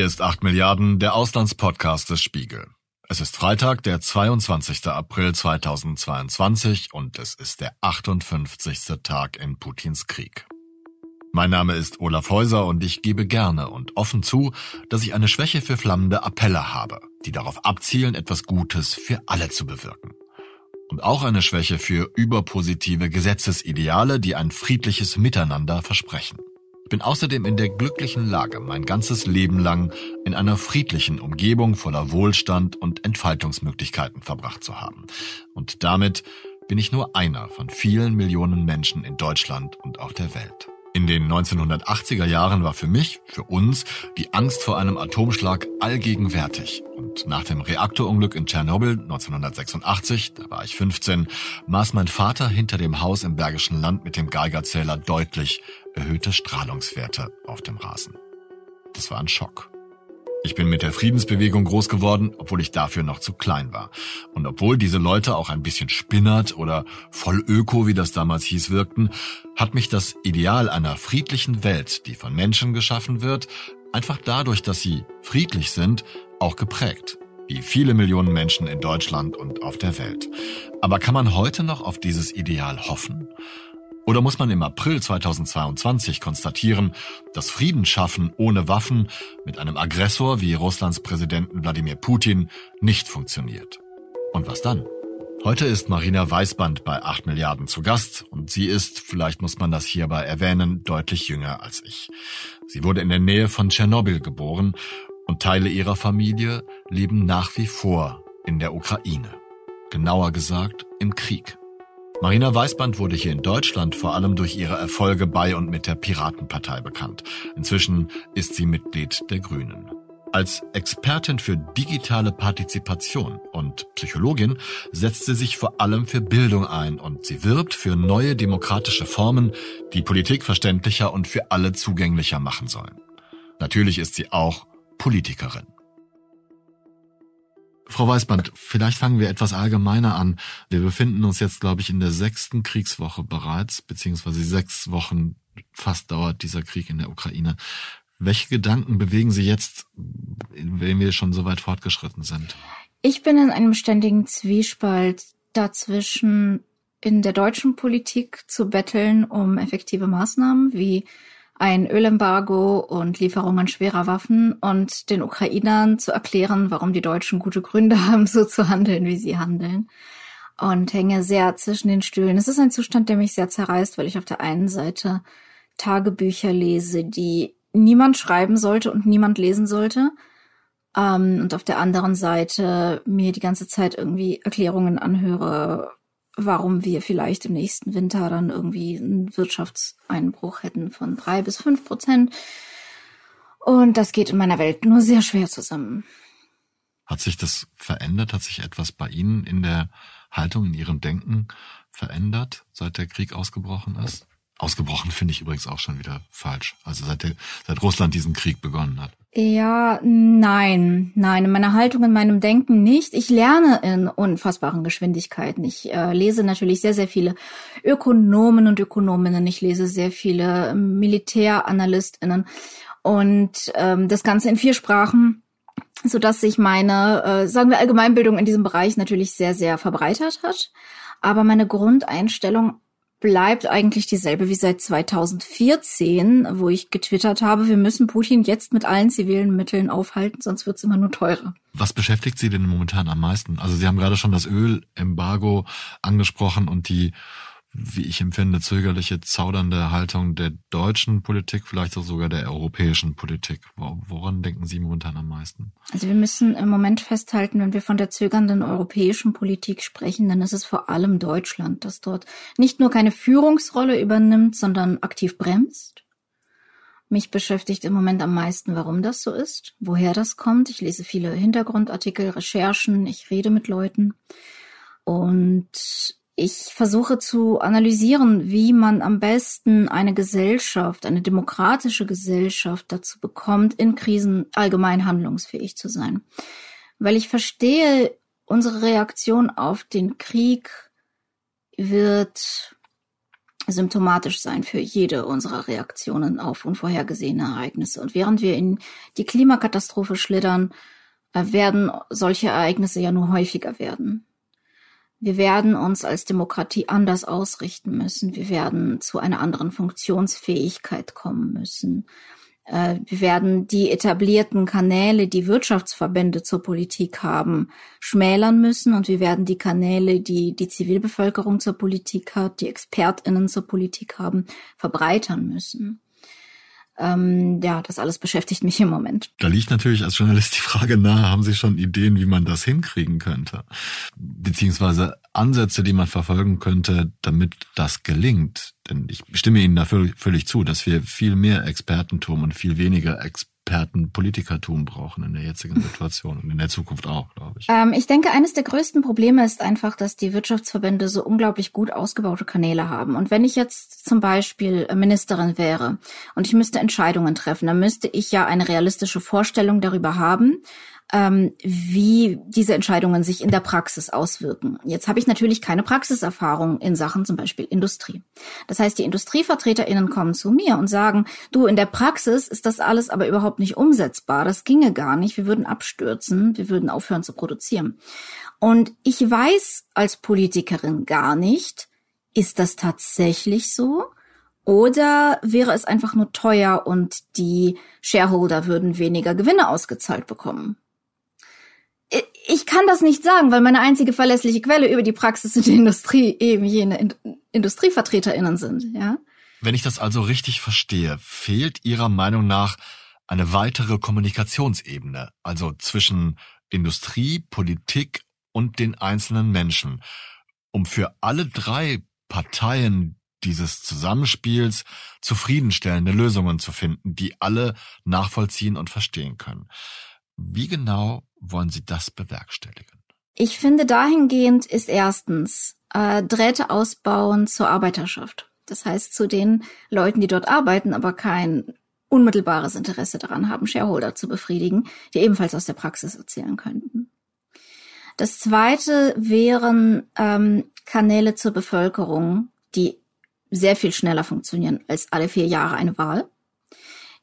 Hier ist 8 Milliarden, der Auslandspodcast des Spiegel. Es ist Freitag, der 22. April 2022 und es ist der 58. Tag in Putins Krieg. Mein Name ist Olaf Häuser und ich gebe gerne und offen zu, dass ich eine Schwäche für flammende Appelle habe, die darauf abzielen, etwas Gutes für alle zu bewirken. Und auch eine Schwäche für überpositive Gesetzesideale, die ein friedliches Miteinander versprechen. Bin außerdem in der glücklichen Lage, mein ganzes Leben lang in einer friedlichen Umgebung voller Wohlstand und Entfaltungsmöglichkeiten verbracht zu haben. Und damit bin ich nur einer von vielen Millionen Menschen in Deutschland und auf der Welt. In den 1980er Jahren war für mich, für uns, die Angst vor einem Atomschlag allgegenwärtig. Und nach dem Reaktorunglück in Tschernobyl 1986, da war ich 15, maß mein Vater hinter dem Haus im Bergischen Land mit dem Geigerzähler deutlich erhöhte Strahlungswerte auf dem Rasen. Das war ein Schock. Ich bin mit der Friedensbewegung groß geworden, obwohl ich dafür noch zu klein war. Und obwohl diese Leute auch ein bisschen spinnert oder voll öko, wie das damals hieß, wirkten, hat mich das Ideal einer friedlichen Welt, die von Menschen geschaffen wird, einfach dadurch, dass sie friedlich sind, auch geprägt. Wie viele Millionen Menschen in Deutschland und auf der Welt. Aber kann man heute noch auf dieses Ideal hoffen? Oder muss man im April 2022 konstatieren, dass Frieden schaffen ohne Waffen mit einem Aggressor wie Russlands Präsidenten Wladimir Putin nicht funktioniert? Und was dann? Heute ist Marina Weißband bei 8 Milliarden zu Gast und sie ist, vielleicht muss man das hierbei erwähnen, deutlich jünger als ich. Sie wurde in der Nähe von Tschernobyl geboren und Teile ihrer Familie leben nach wie vor in der Ukraine. Genauer gesagt im Krieg. Marina Weißband wurde hier in Deutschland vor allem durch ihre Erfolge bei und mit der Piratenpartei bekannt. Inzwischen ist sie Mitglied der Grünen. Als Expertin für digitale Partizipation und Psychologin setzt sie sich vor allem für Bildung ein und sie wirbt für neue demokratische Formen, die Politik verständlicher und für alle zugänglicher machen sollen. Natürlich ist sie auch Politikerin. Frau Weißband, vielleicht fangen wir etwas allgemeiner an. Wir befinden uns jetzt, glaube ich, in der sechsten Kriegswoche bereits, beziehungsweise sechs Wochen fast dauert dieser Krieg in der Ukraine. Welche Gedanken bewegen Sie jetzt, wenn wir schon so weit fortgeschritten sind? Ich bin in einem ständigen Zwiespalt dazwischen, in der deutschen Politik zu betteln um effektive Maßnahmen wie ein Ölembargo und Lieferungen schwerer Waffen und den Ukrainern zu erklären, warum die Deutschen gute Gründe haben, so zu handeln, wie sie handeln. Und hänge sehr zwischen den Stühlen. Es ist ein Zustand, der mich sehr zerreißt, weil ich auf der einen Seite Tagebücher lese, die niemand schreiben sollte und niemand lesen sollte. Ähm, und auf der anderen Seite mir die ganze Zeit irgendwie Erklärungen anhöre, warum wir vielleicht im nächsten Winter dann irgendwie einen Wirtschaftseinbruch hätten von drei bis fünf Prozent. Und das geht in meiner Welt nur sehr schwer zusammen. Hat sich das verändert? Hat sich etwas bei Ihnen in der Haltung, in Ihrem Denken verändert, seit der Krieg ausgebrochen ist? Ausgebrochen finde ich übrigens auch schon wieder falsch. Also seit, der, seit Russland diesen Krieg begonnen hat. Ja, nein, nein, in meiner Haltung, in meinem Denken nicht. Ich lerne in unfassbaren Geschwindigkeiten. Ich äh, lese natürlich sehr, sehr viele Ökonomen und Ökonominnen. Ich lese sehr viele MilitärAnalystInnen und ähm, das Ganze in vier Sprachen so dass sich meine, äh, sagen wir, Allgemeinbildung in diesem Bereich natürlich sehr, sehr verbreitert hat. Aber meine Grundeinstellung bleibt eigentlich dieselbe wie seit 2014, wo ich getwittert habe, wir müssen Putin jetzt mit allen zivilen Mitteln aufhalten, sonst wird's immer nur teurer. Was beschäftigt Sie denn momentan am meisten? Also Sie haben gerade schon das Ölembargo angesprochen und die wie ich empfinde, zögerliche, zaudernde Haltung der deutschen Politik, vielleicht auch sogar der europäischen Politik. Woran denken Sie momentan am meisten? Also wir müssen im Moment festhalten, wenn wir von der zögernden europäischen Politik sprechen, dann ist es vor allem Deutschland, das dort nicht nur keine Führungsrolle übernimmt, sondern aktiv bremst. Mich beschäftigt im Moment am meisten, warum das so ist, woher das kommt. Ich lese viele Hintergrundartikel, Recherchen, ich rede mit Leuten. Und ich versuche zu analysieren, wie man am besten eine Gesellschaft, eine demokratische Gesellschaft dazu bekommt, in Krisen allgemein handlungsfähig zu sein. Weil ich verstehe, unsere Reaktion auf den Krieg wird symptomatisch sein für jede unserer Reaktionen auf unvorhergesehene Ereignisse. Und während wir in die Klimakatastrophe schlittern, äh, werden solche Ereignisse ja nur häufiger werden. Wir werden uns als Demokratie anders ausrichten müssen. Wir werden zu einer anderen Funktionsfähigkeit kommen müssen. Äh, wir werden die etablierten Kanäle, die Wirtschaftsverbände zur Politik haben, schmälern müssen und wir werden die Kanäle, die die Zivilbevölkerung zur Politik hat, die Expertinnen zur Politik haben, verbreitern müssen. Ähm, ja, das alles beschäftigt mich im Moment. Da liegt natürlich als Journalist die Frage nahe, haben Sie schon Ideen, wie man das hinkriegen könnte? Beziehungsweise Ansätze, die man verfolgen könnte, damit das gelingt. Denn ich stimme Ihnen da völlig zu, dass wir viel mehr Expertentum und viel weniger Ex Experten Politikertum brauchen in der jetzigen Situation und in der Zukunft auch, glaube ich. Ähm, ich denke, eines der größten Probleme ist einfach, dass die Wirtschaftsverbände so unglaublich gut ausgebaute Kanäle haben. Und wenn ich jetzt zum Beispiel Ministerin wäre und ich müsste Entscheidungen treffen, dann müsste ich ja eine realistische Vorstellung darüber haben, ähm, wie diese Entscheidungen sich in der Praxis auswirken. Jetzt habe ich natürlich keine Praxiserfahrung in Sachen zum Beispiel Industrie. Das heißt, die IndustrievertreterInnen kommen zu mir und sagen, du, in der Praxis ist das alles aber überhaupt nicht umsetzbar. Das ginge gar nicht. Wir würden abstürzen. Wir würden aufhören zu produzieren. Und ich weiß als Politikerin gar nicht, ist das tatsächlich so? Oder wäre es einfach nur teuer und die Shareholder würden weniger Gewinne ausgezahlt bekommen? Ich kann das nicht sagen, weil meine einzige verlässliche Quelle über die Praxis in der Industrie eben jene in IndustrievertreterInnen sind, ja. Wenn ich das also richtig verstehe, fehlt Ihrer Meinung nach eine weitere Kommunikationsebene, also zwischen Industrie, Politik und den einzelnen Menschen, um für alle drei Parteien dieses Zusammenspiels zufriedenstellende Lösungen zu finden, die alle nachvollziehen und verstehen können. Wie genau wollen Sie das bewerkstelligen? Ich finde, dahingehend ist erstens äh, Drähte ausbauen zur Arbeiterschaft. Das heißt, zu den Leuten, die dort arbeiten, aber kein unmittelbares Interesse daran haben, Shareholder zu befriedigen, die ebenfalls aus der Praxis erzählen könnten. Das zweite wären ähm, Kanäle zur Bevölkerung, die sehr viel schneller funktionieren als alle vier Jahre eine Wahl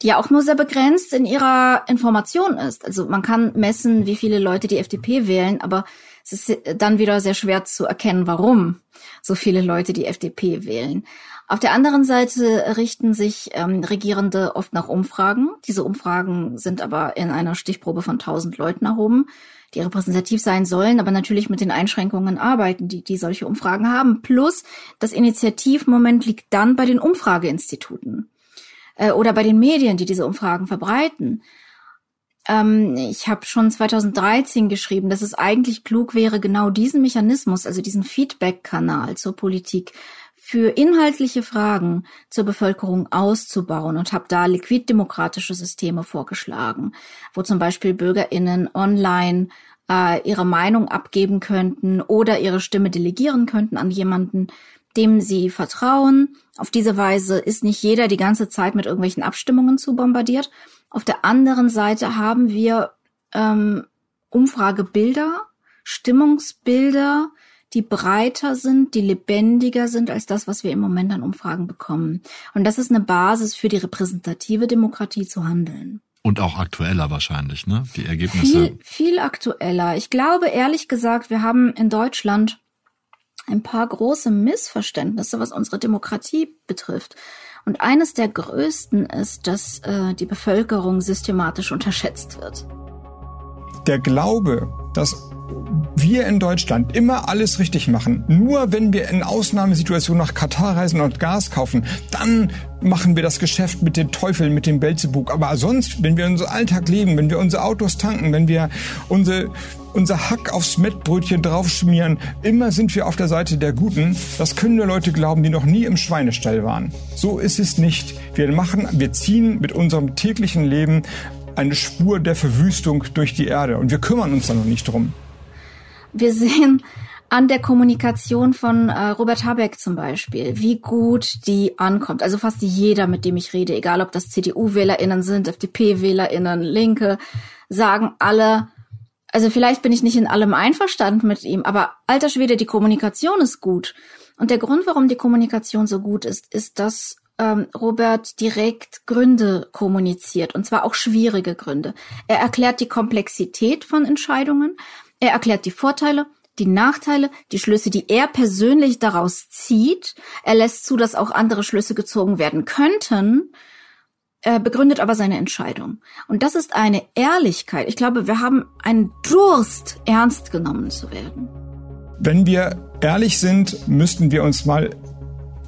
die ja auch nur sehr begrenzt in ihrer Information ist. Also man kann messen, wie viele Leute die FDP wählen, aber es ist dann wieder sehr schwer zu erkennen, warum so viele Leute die FDP wählen. Auf der anderen Seite richten sich ähm, Regierende oft nach Umfragen. Diese Umfragen sind aber in einer Stichprobe von 1000 Leuten erhoben, die repräsentativ sein sollen, aber natürlich mit den Einschränkungen arbeiten, die, die solche Umfragen haben. Plus das Initiativmoment liegt dann bei den Umfrageinstituten äh, oder bei den Medien, die diese Umfragen verbreiten. Ähm, ich habe schon 2013 geschrieben, dass es eigentlich klug wäre, genau diesen Mechanismus, also diesen Feedback-Kanal zur Politik für inhaltliche Fragen zur Bevölkerung auszubauen und habe da liquiddemokratische Systeme vorgeschlagen, wo zum Beispiel Bürgerinnen online äh, ihre Meinung abgeben könnten oder ihre Stimme delegieren könnten an jemanden, dem sie vertrauen. Auf diese Weise ist nicht jeder die ganze Zeit mit irgendwelchen Abstimmungen zu bombardiert. Auf der anderen Seite haben wir ähm, Umfragebilder, Stimmungsbilder, die breiter sind, die lebendiger sind als das, was wir im Moment an Umfragen bekommen. Und das ist eine Basis für die repräsentative Demokratie zu handeln. Und auch aktueller wahrscheinlich, ne? Die Ergebnisse. Viel, viel aktueller. Ich glaube, ehrlich gesagt, wir haben in Deutschland ein paar große Missverständnisse, was unsere Demokratie betrifft. Und eines der größten ist, dass äh, die Bevölkerung systematisch unterschätzt wird. Der Glaube, dass wir in Deutschland immer alles richtig machen. Nur wenn wir in Ausnahmesituationen nach Katar reisen und Gas kaufen, dann machen wir das Geschäft mit den Teufeln, mit dem Belzebub. Aber sonst, wenn wir unseren Alltag leben, wenn wir unsere Autos tanken, wenn wir unsere unser Hack aufs Mettbrötchen draufschmieren. Immer sind wir auf der Seite der Guten. Das können nur Leute glauben, die noch nie im Schweinestall waren. So ist es nicht. Wir machen, wir ziehen mit unserem täglichen Leben eine Spur der Verwüstung durch die Erde und wir kümmern uns da noch nicht drum. Wir sehen an der Kommunikation von äh, Robert Habeck zum Beispiel, wie gut die ankommt. Also fast jeder, mit dem ich rede, egal ob das CDU-WählerInnen sind, FDP-WählerInnen, Linke, sagen alle, also vielleicht bin ich nicht in allem einverstanden mit ihm, aber alter Schwede, die Kommunikation ist gut. Und der Grund, warum die Kommunikation so gut ist, ist, dass ähm, Robert direkt Gründe kommuniziert, und zwar auch schwierige Gründe. Er erklärt die Komplexität von Entscheidungen, er erklärt die Vorteile, die Nachteile, die Schlüsse, die er persönlich daraus zieht. Er lässt zu, dass auch andere Schlüsse gezogen werden könnten, er begründet aber seine Entscheidung. Und das ist eine Ehrlichkeit. Ich glaube, wir haben einen Durst, ernst genommen zu werden. Wenn wir ehrlich sind, müssten wir uns mal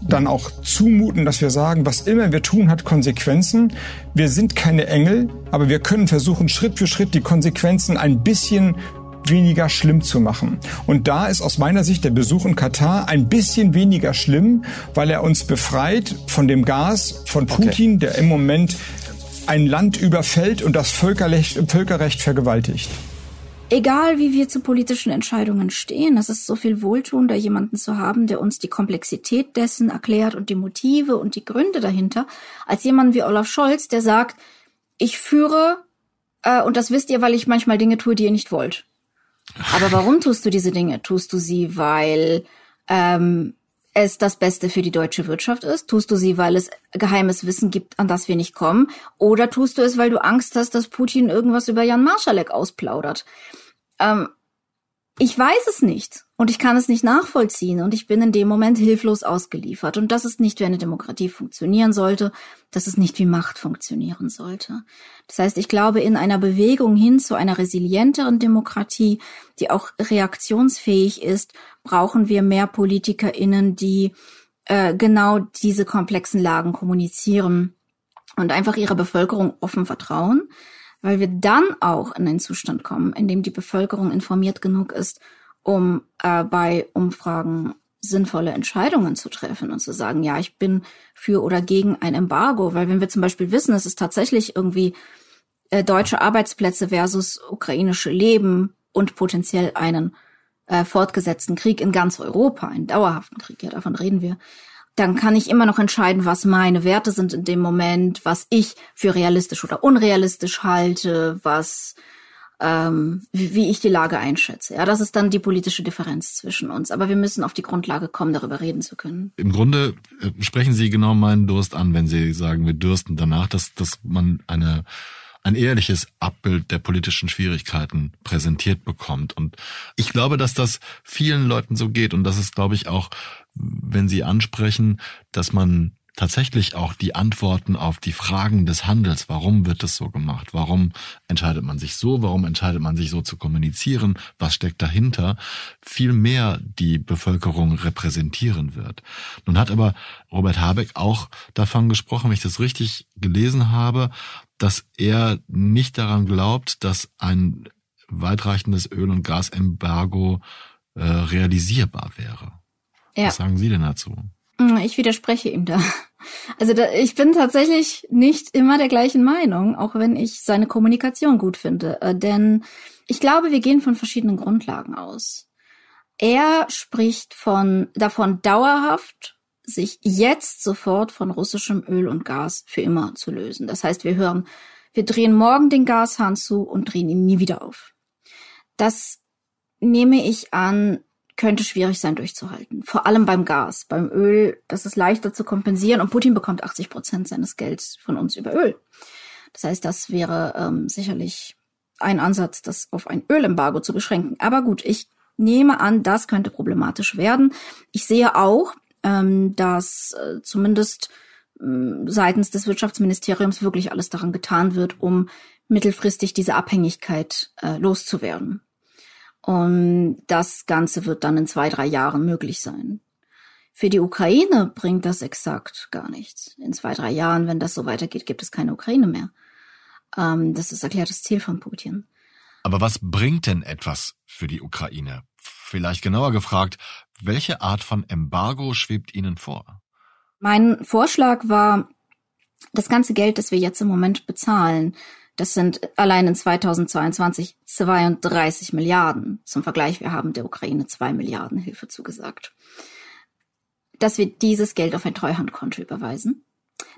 dann auch zumuten, dass wir sagen, was immer wir tun, hat Konsequenzen. Wir sind keine Engel, aber wir können versuchen, Schritt für Schritt die Konsequenzen ein bisschen weniger schlimm zu machen. Und da ist aus meiner Sicht der Besuch in Katar ein bisschen weniger schlimm, weil er uns befreit von dem Gas von Putin, okay. der im Moment ein Land überfällt und das Völkerrecht, Völkerrecht vergewaltigt. Egal wie wir zu politischen Entscheidungen stehen, es ist so viel wohltuender, jemanden zu haben, der uns die Komplexität dessen erklärt und die Motive und die Gründe dahinter, als jemanden wie Olaf Scholz, der sagt, ich führe, äh, und das wisst ihr, weil ich manchmal Dinge tue, die ihr nicht wollt. Aber warum tust du diese Dinge? Tust du sie, weil ähm, es das Beste für die deutsche Wirtschaft ist? Tust du sie, weil es geheimes Wissen gibt, an das wir nicht kommen? Oder tust du es, weil du Angst hast, dass Putin irgendwas über Jan Marschalek ausplaudert? Ähm, ich weiß es nicht und ich kann es nicht nachvollziehen und ich bin in dem Moment hilflos ausgeliefert. Und das ist nicht, wie eine Demokratie funktionieren sollte. Das ist nicht, wie Macht funktionieren sollte. Das heißt, ich glaube, in einer Bewegung hin zu einer resilienteren Demokratie, die auch reaktionsfähig ist, brauchen wir mehr PolitikerInnen, die äh, genau diese komplexen Lagen kommunizieren und einfach ihrer Bevölkerung offen vertrauen weil wir dann auch in einen Zustand kommen, in dem die Bevölkerung informiert genug ist, um äh, bei Umfragen sinnvolle Entscheidungen zu treffen und zu sagen, ja, ich bin für oder gegen ein Embargo, weil wenn wir zum Beispiel wissen, es ist tatsächlich irgendwie äh, deutsche Arbeitsplätze versus ukrainische Leben und potenziell einen äh, fortgesetzten Krieg in ganz Europa, einen dauerhaften Krieg, ja, davon reden wir, dann kann ich immer noch entscheiden, was meine Werte sind in dem Moment, was ich für realistisch oder unrealistisch halte, was ähm, wie, wie ich die Lage einschätze. Ja, das ist dann die politische Differenz zwischen uns. Aber wir müssen auf die Grundlage kommen, darüber reden zu können. Im Grunde äh, sprechen Sie genau meinen Durst an, wenn Sie sagen, wir dürsten danach, dass, dass man eine ein ehrliches Abbild der politischen Schwierigkeiten präsentiert bekommt. Und ich glaube, dass das vielen Leuten so geht. Und das ist, glaube ich, auch, wenn Sie ansprechen, dass man tatsächlich auch die Antworten auf die Fragen des Handels, warum wird es so gemacht, warum entscheidet man sich so, warum entscheidet man sich so zu kommunizieren, was steckt dahinter, viel mehr die Bevölkerung repräsentieren wird. Nun hat aber Robert Habeck auch davon gesprochen, wenn ich das richtig gelesen habe, dass er nicht daran glaubt, dass ein weitreichendes Öl- und Gasembargo äh, realisierbar wäre. Ja. Was sagen Sie denn dazu? Hm, ich widerspreche ihm da. Also da, ich bin tatsächlich nicht immer der gleichen Meinung, auch wenn ich seine Kommunikation gut finde. Äh, denn ich glaube, wir gehen von verschiedenen Grundlagen aus. Er spricht von davon dauerhaft sich jetzt sofort von russischem Öl und Gas für immer zu lösen. Das heißt, wir hören, wir drehen morgen den Gashahn zu und drehen ihn nie wieder auf. Das nehme ich an, könnte schwierig sein durchzuhalten. Vor allem beim Gas. Beim Öl, das ist leichter zu kompensieren und Putin bekommt 80 Prozent seines Gelds von uns über Öl. Das heißt, das wäre ähm, sicherlich ein Ansatz, das auf ein Ölembargo zu beschränken. Aber gut, ich nehme an, das könnte problematisch werden. Ich sehe auch, ähm, dass äh, zumindest äh, seitens des Wirtschaftsministeriums wirklich alles daran getan wird, um mittelfristig diese Abhängigkeit äh, loszuwerden. Und das Ganze wird dann in zwei, drei Jahren möglich sein. Für die Ukraine bringt das exakt gar nichts. In zwei, drei Jahren, wenn das so weitergeht, gibt es keine Ukraine mehr. Ähm, das ist erklärtes Ziel von Putin. Aber was bringt denn etwas für die Ukraine? Vielleicht genauer gefragt, welche Art von Embargo schwebt Ihnen vor? Mein Vorschlag war, das ganze Geld, das wir jetzt im Moment bezahlen, das sind allein in 2022 32 Milliarden. Zum Vergleich, wir haben der Ukraine zwei Milliarden Hilfe zugesagt. Dass wir dieses Geld auf ein Treuhandkonto überweisen,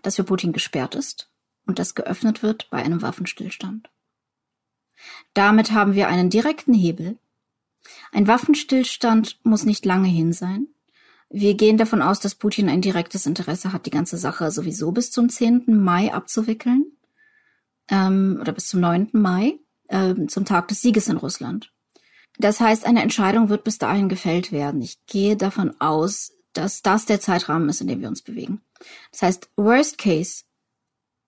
das für Putin gesperrt ist und das geöffnet wird bei einem Waffenstillstand. Damit haben wir einen direkten Hebel ein Waffenstillstand muss nicht lange hin sein. Wir gehen davon aus, dass Putin ein direktes Interesse hat, die ganze Sache sowieso bis zum 10. Mai abzuwickeln. Ähm, oder bis zum 9. Mai, ähm, zum Tag des Sieges in Russland. Das heißt, eine Entscheidung wird bis dahin gefällt werden. Ich gehe davon aus, dass das der Zeitrahmen ist, in dem wir uns bewegen. Das heißt, worst case,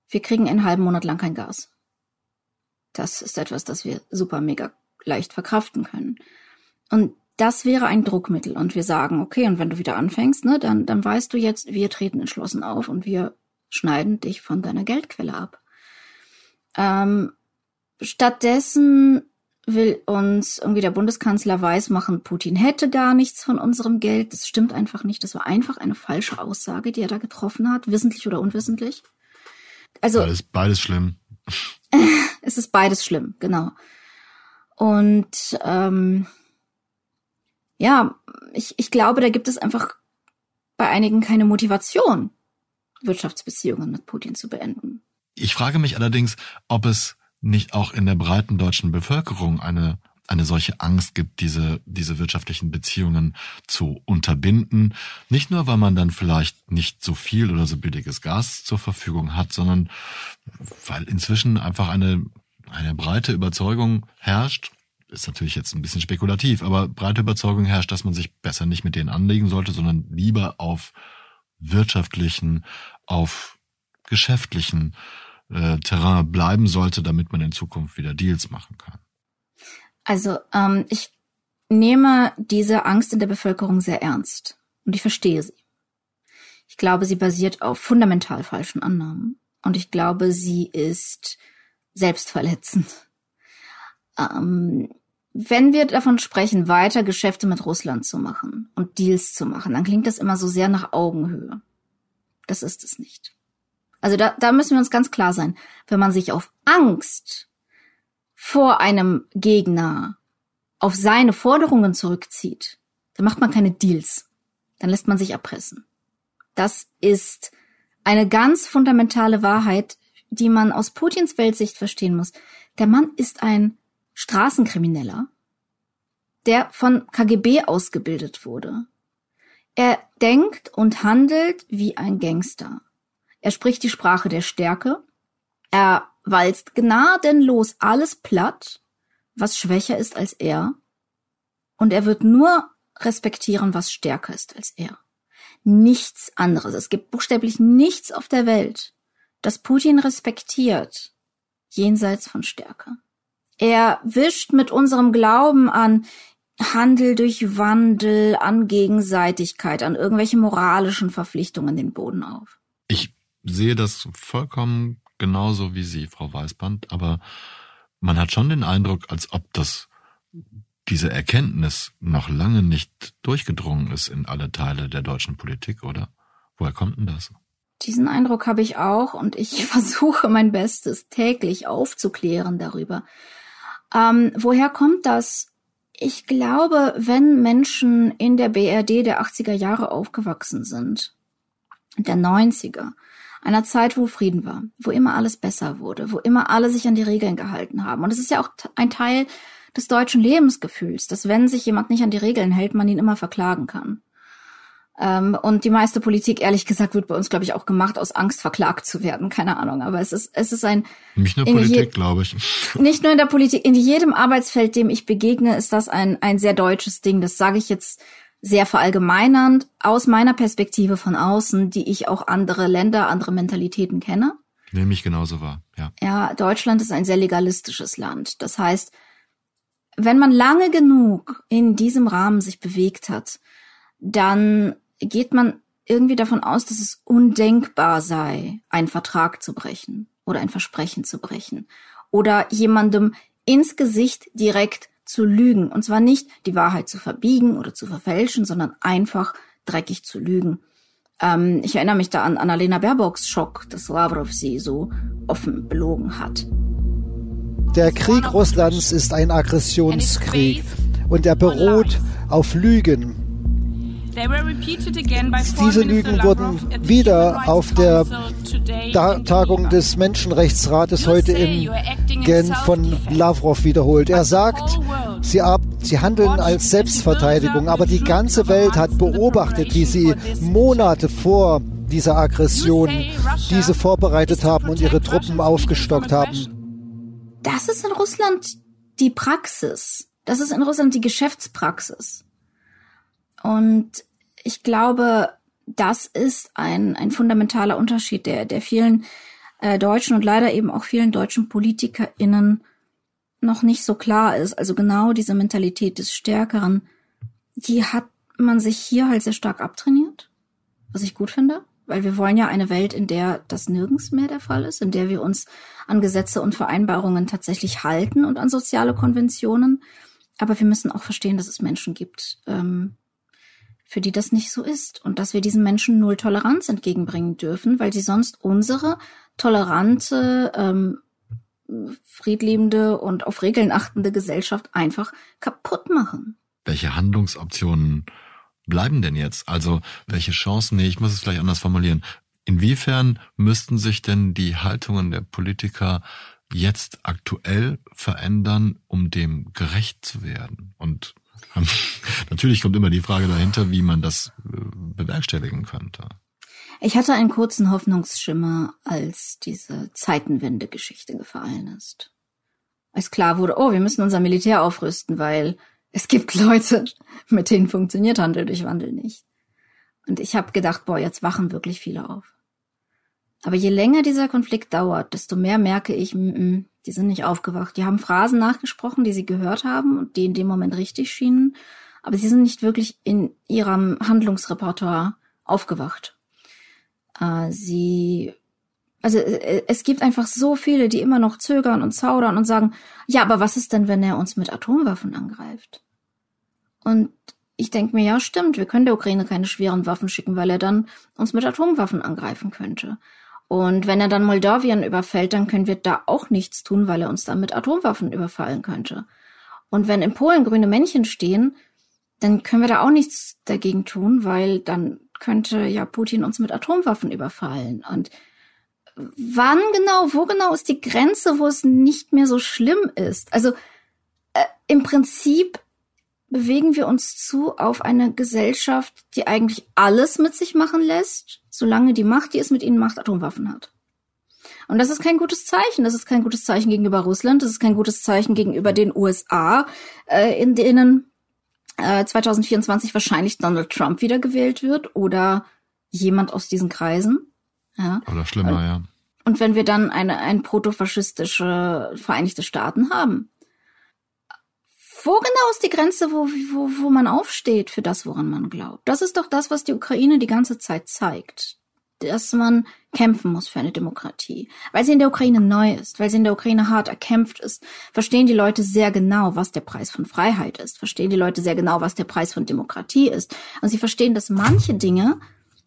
wir kriegen einen halben Monat lang kein Gas. Das ist etwas, das wir super mega leicht verkraften können. Und das wäre ein Druckmittel und wir sagen, okay, und wenn du wieder anfängst, ne, dann, dann weißt du jetzt, wir treten entschlossen auf und wir schneiden dich von deiner Geldquelle ab. Ähm, stattdessen will uns irgendwie der Bundeskanzler weismachen, Putin hätte gar nichts von unserem Geld. Das stimmt einfach nicht. Das war einfach eine falsche Aussage, die er da getroffen hat, wissentlich oder unwissentlich. Also beides, beides schlimm. es ist beides schlimm, genau. Und ähm, ja, ich, ich glaube, da gibt es einfach bei einigen keine Motivation, Wirtschaftsbeziehungen mit Putin zu beenden. Ich frage mich allerdings, ob es nicht auch in der breiten deutschen Bevölkerung eine eine solche Angst gibt, diese, diese wirtschaftlichen Beziehungen zu unterbinden. Nicht nur, weil man dann vielleicht nicht so viel oder so billiges Gas zur Verfügung hat, sondern weil inzwischen einfach eine, eine breite Überzeugung herrscht, ist natürlich jetzt ein bisschen spekulativ, aber breite Überzeugung herrscht, dass man sich besser nicht mit denen anlegen sollte, sondern lieber auf wirtschaftlichen, auf geschäftlichen äh, Terrain bleiben sollte, damit man in Zukunft wieder Deals machen kann. Also ähm, ich nehme diese Angst in der Bevölkerung sehr ernst und ich verstehe sie. Ich glaube, sie basiert auf fundamental falschen Annahmen und ich glaube, sie ist selbstverletzend. Ähm, wenn wir davon sprechen, weiter Geschäfte mit Russland zu machen und Deals zu machen, dann klingt das immer so sehr nach Augenhöhe. Das ist es nicht. Also da, da müssen wir uns ganz klar sein. Wenn man sich auf Angst vor einem Gegner auf seine Forderungen zurückzieht, dann macht man keine Deals. Dann lässt man sich erpressen. Das ist eine ganz fundamentale Wahrheit, die man aus Putins Weltsicht verstehen muss. Der Mann ist ein Straßenkrimineller, der von KGB ausgebildet wurde. Er denkt und handelt wie ein Gangster. Er spricht die Sprache der Stärke. Er walzt gnadenlos alles platt, was schwächer ist als er. Und er wird nur respektieren, was stärker ist als er. Nichts anderes. Es gibt buchstäblich nichts auf der Welt, das Putin respektiert, jenseits von Stärke. Er wischt mit unserem Glauben an Handel durch Wandel, an Gegenseitigkeit, an irgendwelche moralischen Verpflichtungen den Boden auf. Ich sehe das vollkommen genauso wie Sie, Frau Weißband, aber man hat schon den Eindruck, als ob das diese Erkenntnis noch lange nicht durchgedrungen ist in alle Teile der deutschen Politik, oder? Woher kommt denn das? Diesen Eindruck habe ich auch und ich versuche mein Bestes täglich aufzuklären darüber. Ähm, woher kommt das? Ich glaube, wenn Menschen in der BRD der 80er Jahre aufgewachsen sind, der 90er, einer Zeit, wo Frieden war, wo immer alles besser wurde, wo immer alle sich an die Regeln gehalten haben. Und es ist ja auch ein Teil des deutschen Lebensgefühls, dass wenn sich jemand nicht an die Regeln hält, man ihn immer verklagen kann. Ähm, und die meiste Politik, ehrlich gesagt, wird bei uns, glaube ich, auch gemacht aus Angst, verklagt zu werden. Keine Ahnung. Aber es ist, es ist ein. Nicht nur Politik, glaube ich. Nicht nur in der Politik. In jedem Arbeitsfeld, dem ich begegne, ist das ein, ein sehr deutsches Ding. Das sage ich jetzt sehr verallgemeinernd aus meiner Perspektive von außen, die ich auch andere Länder, andere Mentalitäten kenne. Nehme ich genauso wahr, ja. Ja, Deutschland ist ein sehr legalistisches Land. Das heißt, wenn man lange genug in diesem Rahmen sich bewegt hat, dann geht man irgendwie davon aus, dass es undenkbar sei, einen Vertrag zu brechen oder ein Versprechen zu brechen oder jemandem ins Gesicht direkt zu lügen. Und zwar nicht die Wahrheit zu verbiegen oder zu verfälschen, sondern einfach dreckig zu lügen. Ähm, ich erinnere mich da an Annalena Baerbocks Schock, dass Lavrov sie so offen belogen hat. Der Krieg Russlands ist ein Aggressionskrieg und er beruht auf Lügen. Diese Lügen wurden wieder auf der Tagung des Menschenrechtsrates heute in Genf von Lavrov wiederholt. Er sagt, Sie, sie handeln als Selbstverteidigung, aber die ganze Welt hat beobachtet, wie sie Monate vor dieser Aggression diese vorbereitet haben und ihre Truppen aufgestockt haben. Das ist in Russland die Praxis. Das ist in Russland die Geschäftspraxis. Und ich glaube, das ist ein, ein fundamentaler Unterschied, der, der vielen äh, deutschen und leider eben auch vielen deutschen PolitikerInnen noch nicht so klar ist. Also genau diese Mentalität des Stärkeren, die hat man sich hier halt sehr stark abtrainiert, was ich gut finde, weil wir wollen ja eine Welt, in der das nirgends mehr der Fall ist, in der wir uns an Gesetze und Vereinbarungen tatsächlich halten und an soziale Konventionen. Aber wir müssen auch verstehen, dass es Menschen gibt, ähm, für die das nicht so ist und dass wir diesen Menschen null Toleranz entgegenbringen dürfen, weil sie sonst unsere tolerante, ähm, friedliebende und auf Regeln achtende Gesellschaft einfach kaputt machen. Welche Handlungsoptionen bleiben denn jetzt? Also welche Chancen? Nee, ich muss es vielleicht anders formulieren. Inwiefern müssten sich denn die Haltungen der Politiker jetzt aktuell verändern, um dem gerecht zu werden? Und natürlich kommt immer die Frage dahinter, wie man das äh, bewerkstelligen könnte. Ich hatte einen kurzen Hoffnungsschimmer, als diese Zeitenwende-Geschichte gefallen ist. Als klar wurde, oh, wir müssen unser Militär aufrüsten, weil es gibt Leute, mit denen funktioniert Handel durch Wandel nicht. Und ich habe gedacht, boah, jetzt wachen wirklich viele auf. Aber je länger dieser Konflikt dauert, desto mehr merke ich, m -m, die sind nicht aufgewacht. Die haben Phrasen nachgesprochen, die sie gehört haben und die in dem Moment richtig schienen, aber sie sind nicht wirklich in ihrem Handlungsrepertoire aufgewacht. Äh, sie, also äh, es gibt einfach so viele, die immer noch zögern und zaudern und sagen, ja, aber was ist denn, wenn er uns mit Atomwaffen angreift? Und ich denke mir, ja, stimmt, wir können der Ukraine keine schweren Waffen schicken, weil er dann uns mit Atomwaffen angreifen könnte. Und wenn er dann Moldawien überfällt, dann können wir da auch nichts tun, weil er uns dann mit Atomwaffen überfallen könnte. Und wenn in Polen grüne Männchen stehen, dann können wir da auch nichts dagegen tun, weil dann könnte ja Putin uns mit Atomwaffen überfallen. Und wann genau, wo genau ist die Grenze, wo es nicht mehr so schlimm ist? Also äh, im Prinzip bewegen wir uns zu auf eine Gesellschaft, die eigentlich alles mit sich machen lässt, solange die Macht, die es mit ihnen macht, Atomwaffen hat. Und das ist kein gutes Zeichen. Das ist kein gutes Zeichen gegenüber Russland. Das ist kein gutes Zeichen gegenüber den USA, äh, in denen äh, 2024 wahrscheinlich Donald Trump wiedergewählt wird oder jemand aus diesen Kreisen. Ja. Oder schlimmer, und, ja. Und wenn wir dann eine, ein protofaschistische Vereinigte Staaten haben, wo genau ist die Grenze, wo, wo, wo man aufsteht für das, woran man glaubt? Das ist doch das, was die Ukraine die ganze Zeit zeigt. Dass man kämpfen muss für eine Demokratie. Weil sie in der Ukraine neu ist, weil sie in der Ukraine hart erkämpft ist, verstehen die Leute sehr genau, was der Preis von Freiheit ist. Verstehen die Leute sehr genau, was der Preis von Demokratie ist. Und sie verstehen, dass manche Dinge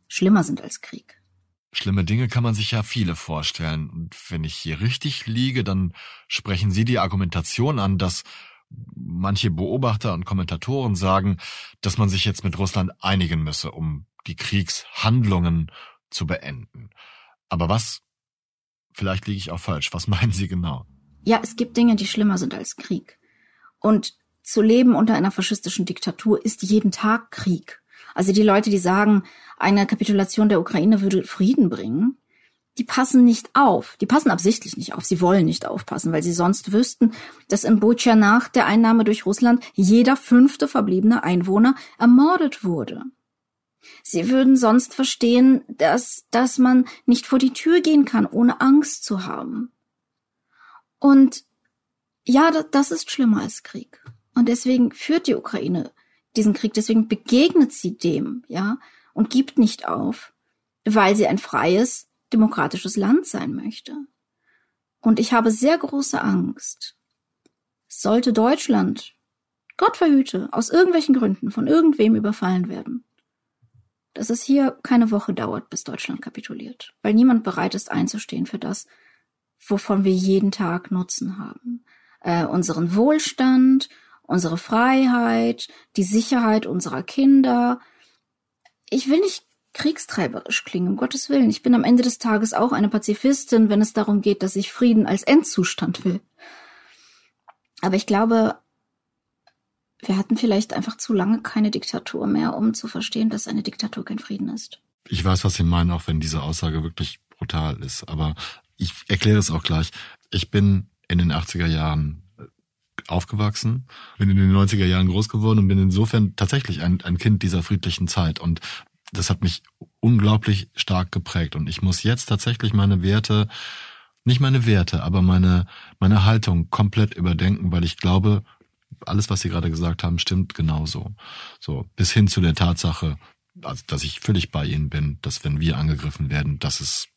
schlimmer sind als Krieg. Schlimme Dinge kann man sich ja viele vorstellen. Und wenn ich hier richtig liege, dann sprechen Sie die Argumentation an, dass manche Beobachter und Kommentatoren sagen, dass man sich jetzt mit Russland einigen müsse, um die Kriegshandlungen zu beenden. Aber was, vielleicht liege ich auch falsch, was meinen Sie genau? Ja, es gibt Dinge, die schlimmer sind als Krieg. Und zu leben unter einer faschistischen Diktatur ist jeden Tag Krieg. Also die Leute, die sagen, eine Kapitulation der Ukraine würde Frieden bringen, die passen nicht auf. Die passen absichtlich nicht auf. Sie wollen nicht aufpassen, weil sie sonst wüssten, dass in Bucha nach der Einnahme durch Russland jeder fünfte verbliebene Einwohner ermordet wurde. Sie würden sonst verstehen, dass, dass man nicht vor die Tür gehen kann, ohne Angst zu haben. Und ja, das ist schlimmer als Krieg. Und deswegen führt die Ukraine diesen Krieg, deswegen begegnet sie dem, ja, und gibt nicht auf, weil sie ein freies, demokratisches Land sein möchte. Und ich habe sehr große Angst, sollte Deutschland, Gott verhüte, aus irgendwelchen Gründen von irgendwem überfallen werden, dass es hier keine Woche dauert, bis Deutschland kapituliert, weil niemand bereit ist einzustehen für das, wovon wir jeden Tag Nutzen haben. Äh, unseren Wohlstand, unsere Freiheit, die Sicherheit unserer Kinder. Ich will nicht kriegstreiberisch klingen, um Gottes Willen. Ich bin am Ende des Tages auch eine Pazifistin, wenn es darum geht, dass ich Frieden als Endzustand will. Aber ich glaube, Wir hatten vielleicht einfach zu lange keine Diktatur mehr, um zu verstehen, dass eine Diktatur kein Frieden ist. Ich weiß, was Sie meinen, auch wenn diese Aussage wirklich brutal ist. Aber ich erkläre es auch gleich. Ich bin in den 80er Jahren aufgewachsen, bin in den 90er Jahren groß geworden und bin insofern tatsächlich ein, ein Kind dieser friedlichen Zeit. Und das hat mich unglaublich stark geprägt. Und ich muss jetzt tatsächlich meine Werte, nicht meine Werte, aber meine, meine Haltung komplett überdenken, weil ich glaube, alles, was Sie gerade gesagt haben, stimmt genauso. So, bis hin zu der Tatsache, also, dass ich völlig bei Ihnen bin, dass wenn wir angegriffen werden, dass es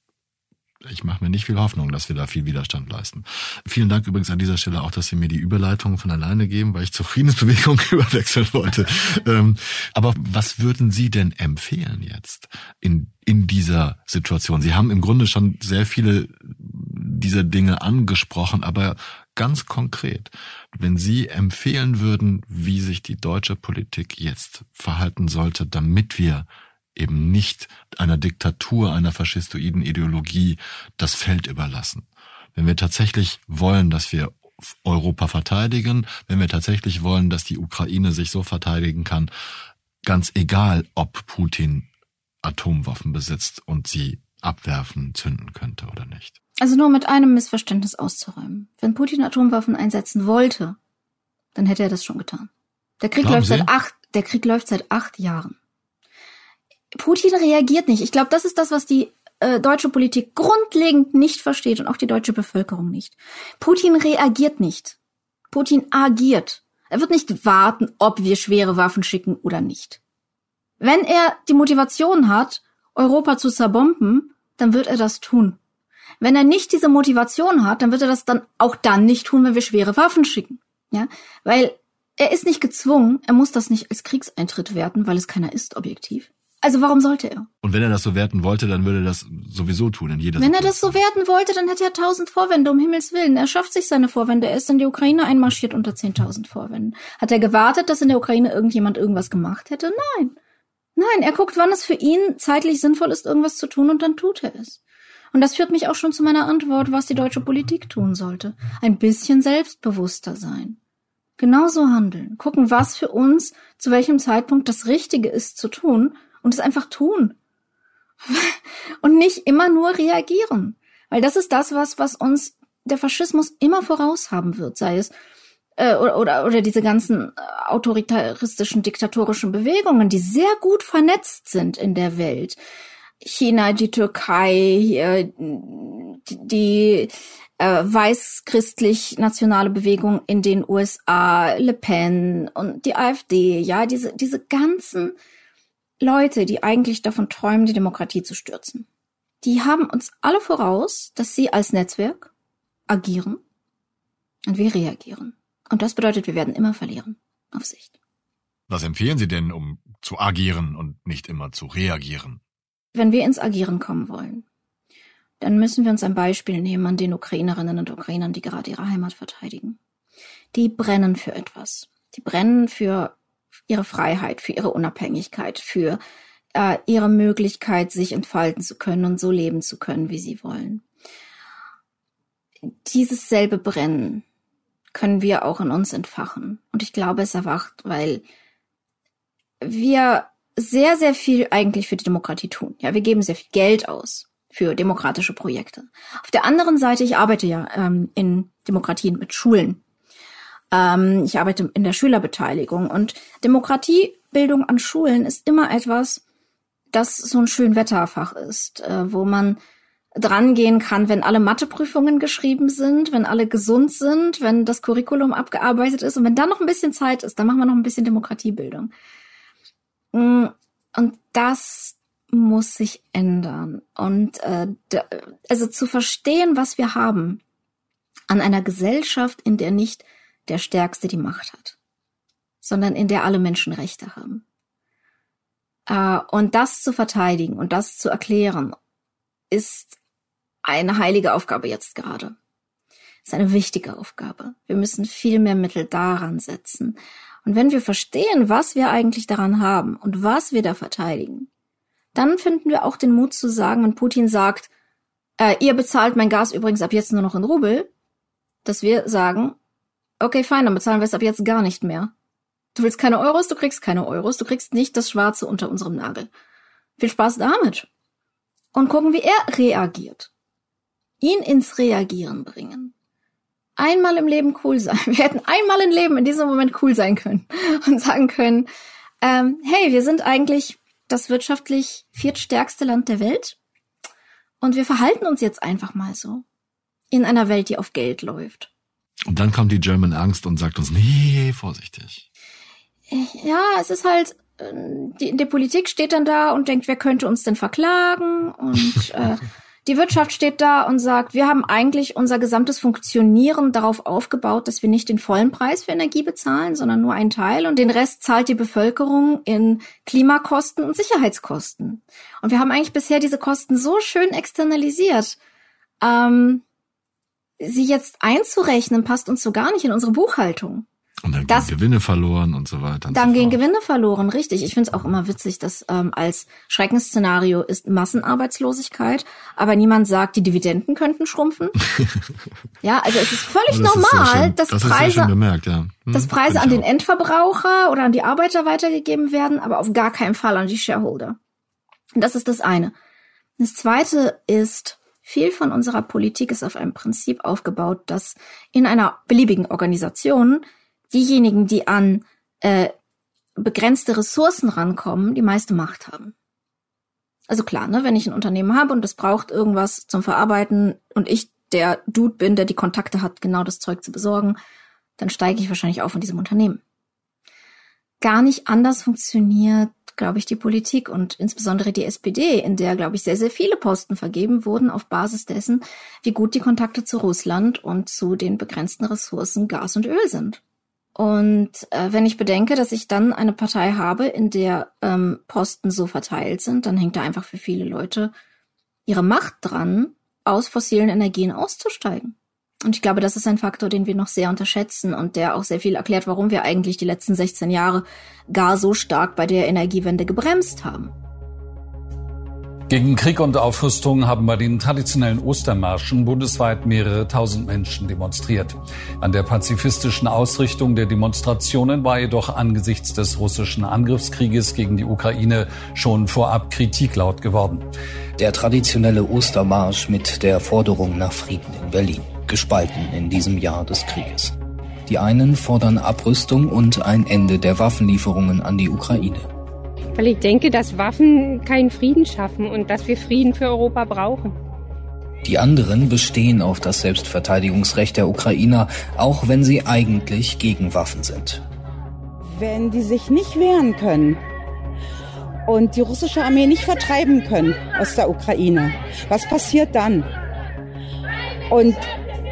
ich mache mir nicht viel Hoffnung, dass wir da viel Widerstand leisten. Vielen Dank übrigens an dieser Stelle auch, dass Sie mir die Überleitung von alleine geben, weil ich zur Friedensbewegung überwechseln wollte. ähm, aber was würden Sie denn empfehlen jetzt in, in dieser Situation? Sie haben im Grunde schon sehr viele dieser Dinge angesprochen, aber ganz konkret, wenn Sie empfehlen würden, wie sich die deutsche Politik jetzt verhalten sollte, damit wir eben nicht einer Diktatur, einer faschistoiden Ideologie das Feld überlassen. Wenn wir tatsächlich wollen, dass wir Europa verteidigen, wenn wir tatsächlich wollen, dass die Ukraine sich so verteidigen kann, ganz egal, ob Putin Atomwaffen besitzt und sie abwerfen, zünden könnte oder nicht. Also nur mit einem Missverständnis auszuräumen. Wenn Putin Atomwaffen einsetzen wollte, dann hätte er das schon getan. Der Krieg läuft seit acht, der Krieg läuft seit acht Jahren. Putin reagiert nicht. Ich glaube, das ist das, was die äh, deutsche Politik grundlegend nicht versteht und auch die deutsche Bevölkerung nicht. Putin reagiert nicht. Putin agiert. Er wird nicht warten, ob wir schwere Waffen schicken oder nicht. Wenn er die Motivation hat, Europa zu zerbomben, dann wird er das tun. Wenn er nicht diese Motivation hat, dann wird er das dann auch dann nicht tun, wenn wir schwere Waffen schicken. Ja, weil er ist nicht gezwungen, er muss das nicht als Kriegseintritt werten, weil es keiner ist, objektiv. Also warum sollte er? Und wenn er das so werten wollte, dann würde er das sowieso tun in jeder Wenn Situation. er das so werten wollte, dann hätte er tausend Vorwände, um Himmels Willen. Er schafft sich seine Vorwände. Er ist in die Ukraine einmarschiert unter zehntausend Vorwänden. Hat er gewartet, dass in der Ukraine irgendjemand irgendwas gemacht hätte? Nein. Nein, er guckt, wann es für ihn zeitlich sinnvoll ist, irgendwas zu tun und dann tut er es. Und das führt mich auch schon zu meiner Antwort, was die deutsche Politik tun sollte. Ein bisschen selbstbewusster sein. Genauso handeln. Gucken, was für uns zu welchem Zeitpunkt das Richtige ist zu tun und es einfach tun. und nicht immer nur reagieren. Weil das ist das, was, was uns der Faschismus immer voraus haben wird, sei es äh, oder, oder, oder diese ganzen äh, autoritaristischen, diktatorischen Bewegungen, die sehr gut vernetzt sind in der Welt. China, die Türkei, die, die äh, weiß-christlich-nationale Bewegung in den USA, Le Pen und die AfD, ja, diese, diese ganzen Leute, die eigentlich davon träumen, die Demokratie zu stürzen. Die haben uns alle voraus, dass sie als Netzwerk agieren und wir reagieren. Und das bedeutet, wir werden immer verlieren. Auf Sicht. Was empfehlen Sie denn, um zu agieren und nicht immer zu reagieren? Wenn wir ins Agieren kommen wollen, dann müssen wir uns ein Beispiel nehmen an den Ukrainerinnen und Ukrainern, die gerade ihre Heimat verteidigen. Die brennen für etwas. Die brennen für ihre Freiheit, für ihre Unabhängigkeit, für äh, ihre Möglichkeit, sich entfalten zu können und so leben zu können, wie sie wollen. Dieses selbe Brennen können wir auch in uns entfachen. Und ich glaube, es erwacht, weil wir sehr, sehr viel eigentlich für die Demokratie tun. Ja, wir geben sehr viel Geld aus für demokratische Projekte. Auf der anderen Seite, ich arbeite ja ähm, in Demokratien mit Schulen. Ähm, ich arbeite in der Schülerbeteiligung und Demokratiebildung an Schulen ist immer etwas, das so ein schön Wetterfach ist, äh, wo man drangehen kann, wenn alle Matheprüfungen geschrieben sind, wenn alle gesund sind, wenn das Curriculum abgearbeitet ist und wenn dann noch ein bisschen Zeit ist, dann machen wir noch ein bisschen Demokratiebildung. Mm, und das muss sich ändern. Und äh, also zu verstehen, was wir haben an einer Gesellschaft, in der nicht der Stärkste die Macht hat, sondern in der alle Menschen Rechte haben. Äh, und das zu verteidigen und das zu erklären, ist eine heilige Aufgabe jetzt gerade. Ist eine wichtige Aufgabe. Wir müssen viel mehr Mittel daran setzen. Und wenn wir verstehen, was wir eigentlich daran haben und was wir da verteidigen, dann finden wir auch den Mut zu sagen, wenn Putin sagt, äh, ihr bezahlt mein Gas übrigens ab jetzt nur noch in Rubel, dass wir sagen, okay, fein, dann bezahlen wir es ab jetzt gar nicht mehr. Du willst keine Euros, du kriegst keine Euros, du kriegst nicht das Schwarze unter unserem Nagel. Viel Spaß damit. Und gucken, wie er reagiert. Ihn ins Reagieren bringen. Einmal im Leben cool sein. Wir hätten einmal im Leben in diesem Moment cool sein können und sagen können, ähm, hey, wir sind eigentlich das wirtschaftlich viertstärkste Land der Welt und wir verhalten uns jetzt einfach mal so. In einer Welt, die auf Geld läuft. Und dann kommt die German Angst und sagt uns, nee, vorsichtig. Ja, es ist halt, äh, die, die Politik steht dann da und denkt, wer könnte uns denn verklagen? Und äh, die Wirtschaft steht da und sagt, wir haben eigentlich unser gesamtes Funktionieren darauf aufgebaut, dass wir nicht den vollen Preis für Energie bezahlen, sondern nur einen Teil und den Rest zahlt die Bevölkerung in Klimakosten und Sicherheitskosten. Und wir haben eigentlich bisher diese Kosten so schön externalisiert. Ähm, sie jetzt einzurechnen, passt uns so gar nicht in unsere Buchhaltung. Und dann das, gehen Gewinne verloren und so weiter. dann so gehen Gewinne verloren, richtig. Ich finde es auch immer witzig, dass ähm, als Schreckensszenario ist Massenarbeitslosigkeit, aber niemand sagt, die Dividenden könnten schrumpfen. ja, also es ist völlig das normal, ist dass das Preise, bemerkt, ja. hm, dass Preise an den Endverbraucher oder an die Arbeiter weitergegeben werden, aber auf gar keinen Fall an die Shareholder. Und das ist das eine. Das zweite ist, viel von unserer Politik ist auf einem Prinzip aufgebaut, dass in einer beliebigen Organisation diejenigen, die an äh, begrenzte Ressourcen rankommen, die meiste Macht haben. Also klar, ne, wenn ich ein Unternehmen habe und es braucht irgendwas zum Verarbeiten und ich der Dude bin, der die Kontakte hat, genau das Zeug zu besorgen, dann steige ich wahrscheinlich auf in diesem Unternehmen. Gar nicht anders funktioniert, glaube ich, die Politik und insbesondere die SPD, in der, glaube ich, sehr, sehr viele Posten vergeben wurden auf Basis dessen, wie gut die Kontakte zu Russland und zu den begrenzten Ressourcen Gas und Öl sind. Und äh, wenn ich bedenke, dass ich dann eine Partei habe, in der ähm, Posten so verteilt sind, dann hängt da einfach für viele Leute ihre Macht dran, aus fossilen Energien auszusteigen. Und ich glaube, das ist ein Faktor, den wir noch sehr unterschätzen und der auch sehr viel erklärt, warum wir eigentlich die letzten 16 Jahre gar so stark bei der Energiewende gebremst haben. Gegen Krieg und Aufrüstung haben bei den traditionellen Ostermärschen bundesweit mehrere tausend Menschen demonstriert. An der pazifistischen Ausrichtung der Demonstrationen war jedoch angesichts des russischen Angriffskrieges gegen die Ukraine schon vorab Kritik laut geworden. Der traditionelle Ostermarsch mit der Forderung nach Frieden in Berlin, gespalten in diesem Jahr des Krieges. Die einen fordern Abrüstung und ein Ende der Waffenlieferungen an die Ukraine. Weil ich denke, dass Waffen keinen Frieden schaffen und dass wir Frieden für Europa brauchen. Die anderen bestehen auf das Selbstverteidigungsrecht der Ukrainer, auch wenn sie eigentlich gegen Waffen sind. Wenn die sich nicht wehren können und die russische Armee nicht vertreiben können aus der Ukraine, was passiert dann? Und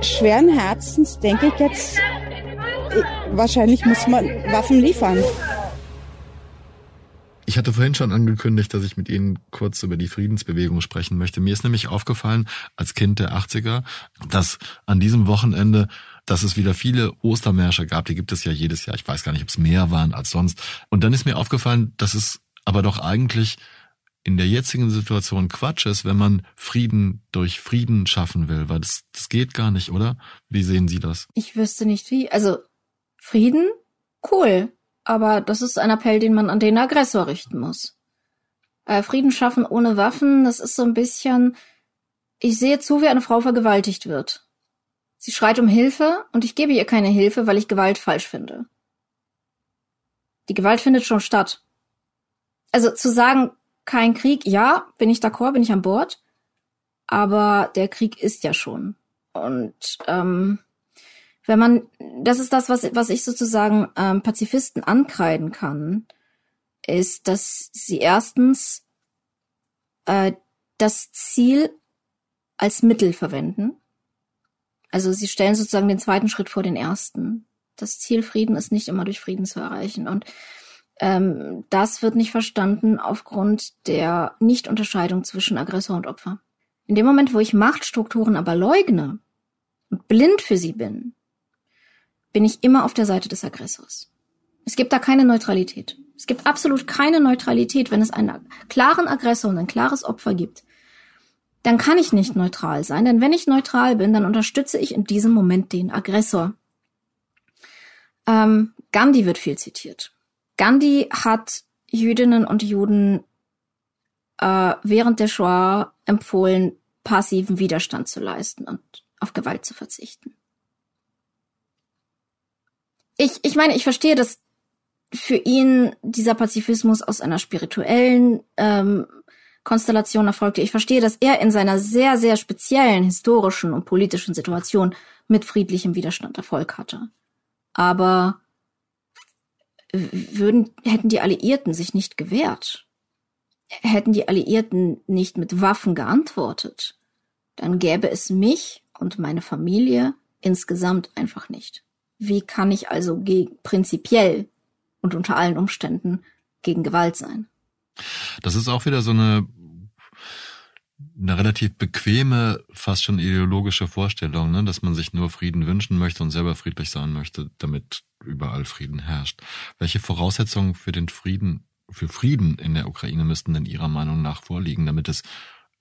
schweren Herzens denke ich jetzt, wahrscheinlich muss man Waffen liefern. Ich hatte vorhin schon angekündigt, dass ich mit Ihnen kurz über die Friedensbewegung sprechen möchte. Mir ist nämlich aufgefallen, als Kind der 80er, dass an diesem Wochenende, dass es wieder viele Ostermärsche gab. Die gibt es ja jedes Jahr. Ich weiß gar nicht, ob es mehr waren als sonst. Und dann ist mir aufgefallen, dass es aber doch eigentlich in der jetzigen Situation Quatsch ist, wenn man Frieden durch Frieden schaffen will, weil das, das geht gar nicht, oder? Wie sehen Sie das? Ich wüsste nicht wie. Also Frieden, cool. Aber das ist ein Appell, den man an den Aggressor richten muss. Äh, Frieden schaffen ohne Waffen, das ist so ein bisschen, ich sehe zu, wie eine Frau vergewaltigt wird. Sie schreit um Hilfe und ich gebe ihr keine Hilfe, weil ich Gewalt falsch finde. Die Gewalt findet schon statt. Also zu sagen, kein Krieg, ja, bin ich d'accord, bin ich an Bord, aber der Krieg ist ja schon. Und ähm, wenn man, das ist das, was, was ich sozusagen ähm, Pazifisten ankreiden kann, ist, dass sie erstens äh, das Ziel als Mittel verwenden. Also sie stellen sozusagen den zweiten Schritt vor den ersten. Das Ziel Frieden ist nicht immer durch Frieden zu erreichen. Und ähm, das wird nicht verstanden aufgrund der Nichtunterscheidung zwischen Aggressor und Opfer. In dem Moment, wo ich Machtstrukturen aber leugne und blind für sie bin, bin ich immer auf der Seite des Aggressors. Es gibt da keine Neutralität. Es gibt absolut keine Neutralität, wenn es einen klaren Aggressor und ein klares Opfer gibt. Dann kann ich nicht neutral sein, denn wenn ich neutral bin, dann unterstütze ich in diesem Moment den Aggressor. Ähm, Gandhi wird viel zitiert. Gandhi hat Jüdinnen und Juden äh, während der Shoah empfohlen, passiven Widerstand zu leisten und auf Gewalt zu verzichten. Ich, ich meine, ich verstehe, dass für ihn dieser Pazifismus aus einer spirituellen ähm, Konstellation erfolgte. Ich verstehe, dass er in seiner sehr, sehr speziellen historischen und politischen Situation mit friedlichem Widerstand Erfolg hatte. Aber würden, hätten die Alliierten sich nicht gewehrt, hätten die Alliierten nicht mit Waffen geantwortet, dann gäbe es mich und meine Familie insgesamt einfach nicht. Wie kann ich also gegen, prinzipiell und unter allen Umständen gegen Gewalt sein? Das ist auch wieder so eine eine relativ bequeme, fast schon ideologische Vorstellung, ne, dass man sich nur Frieden wünschen möchte und selber friedlich sein möchte, damit überall Frieden herrscht. Welche Voraussetzungen für den Frieden, für Frieden in der Ukraine müssten denn Ihrer Meinung nach vorliegen, damit es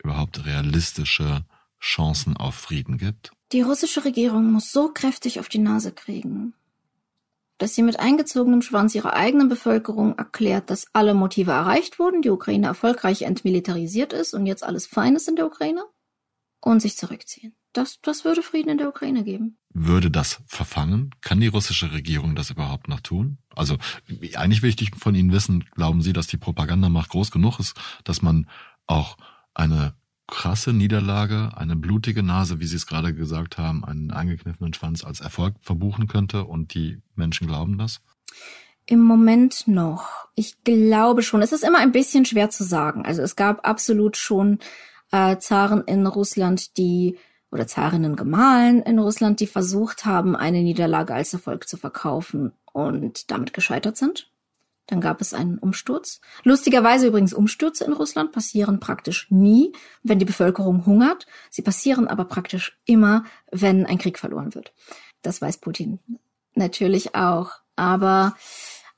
überhaupt realistische Chancen auf Frieden gibt? Die russische Regierung muss so kräftig auf die Nase kriegen, dass sie mit eingezogenem Schwanz ihrer eigenen Bevölkerung erklärt, dass alle Motive erreicht wurden, die Ukraine erfolgreich entmilitarisiert ist und jetzt alles fein ist in der Ukraine und sich zurückziehen. Das, das würde Frieden in der Ukraine geben. Würde das verfangen? Kann die russische Regierung das überhaupt noch tun? Also eigentlich will ich von Ihnen wissen, glauben Sie, dass die Propagandamacht groß genug ist, dass man auch eine krasse Niederlage, eine blutige Nase, wie Sie es gerade gesagt haben, einen eingekniffenen Schwanz als Erfolg verbuchen könnte und die Menschen glauben das? Im Moment noch. Ich glaube schon. Es ist immer ein bisschen schwer zu sagen. Also es gab absolut schon äh, Zaren in Russland, die oder Zarinnen gemahlen in Russland, die versucht haben, eine Niederlage als Erfolg zu verkaufen und damit gescheitert sind. Dann gab es einen Umsturz. Lustigerweise übrigens Umstürze in Russland passieren praktisch nie, wenn die Bevölkerung hungert. Sie passieren aber praktisch immer, wenn ein Krieg verloren wird. Das weiß Putin natürlich auch. Aber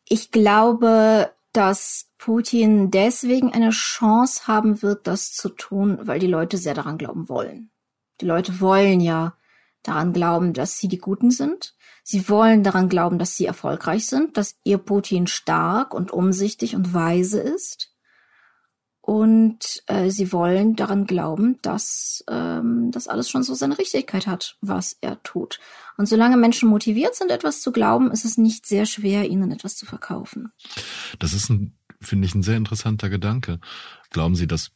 ich glaube, dass Putin deswegen eine Chance haben wird, das zu tun, weil die Leute sehr daran glauben wollen. Die Leute wollen ja daran glauben, dass sie die Guten sind. Sie wollen daran glauben, dass sie erfolgreich sind, dass ihr Putin stark und umsichtig und weise ist. Und äh, sie wollen daran glauben, dass ähm, das alles schon so seine Richtigkeit hat, was er tut. Und solange Menschen motiviert sind, etwas zu glauben, ist es nicht sehr schwer, ihnen etwas zu verkaufen. Das ist ein, finde ich, ein sehr interessanter Gedanke. Glauben Sie, dass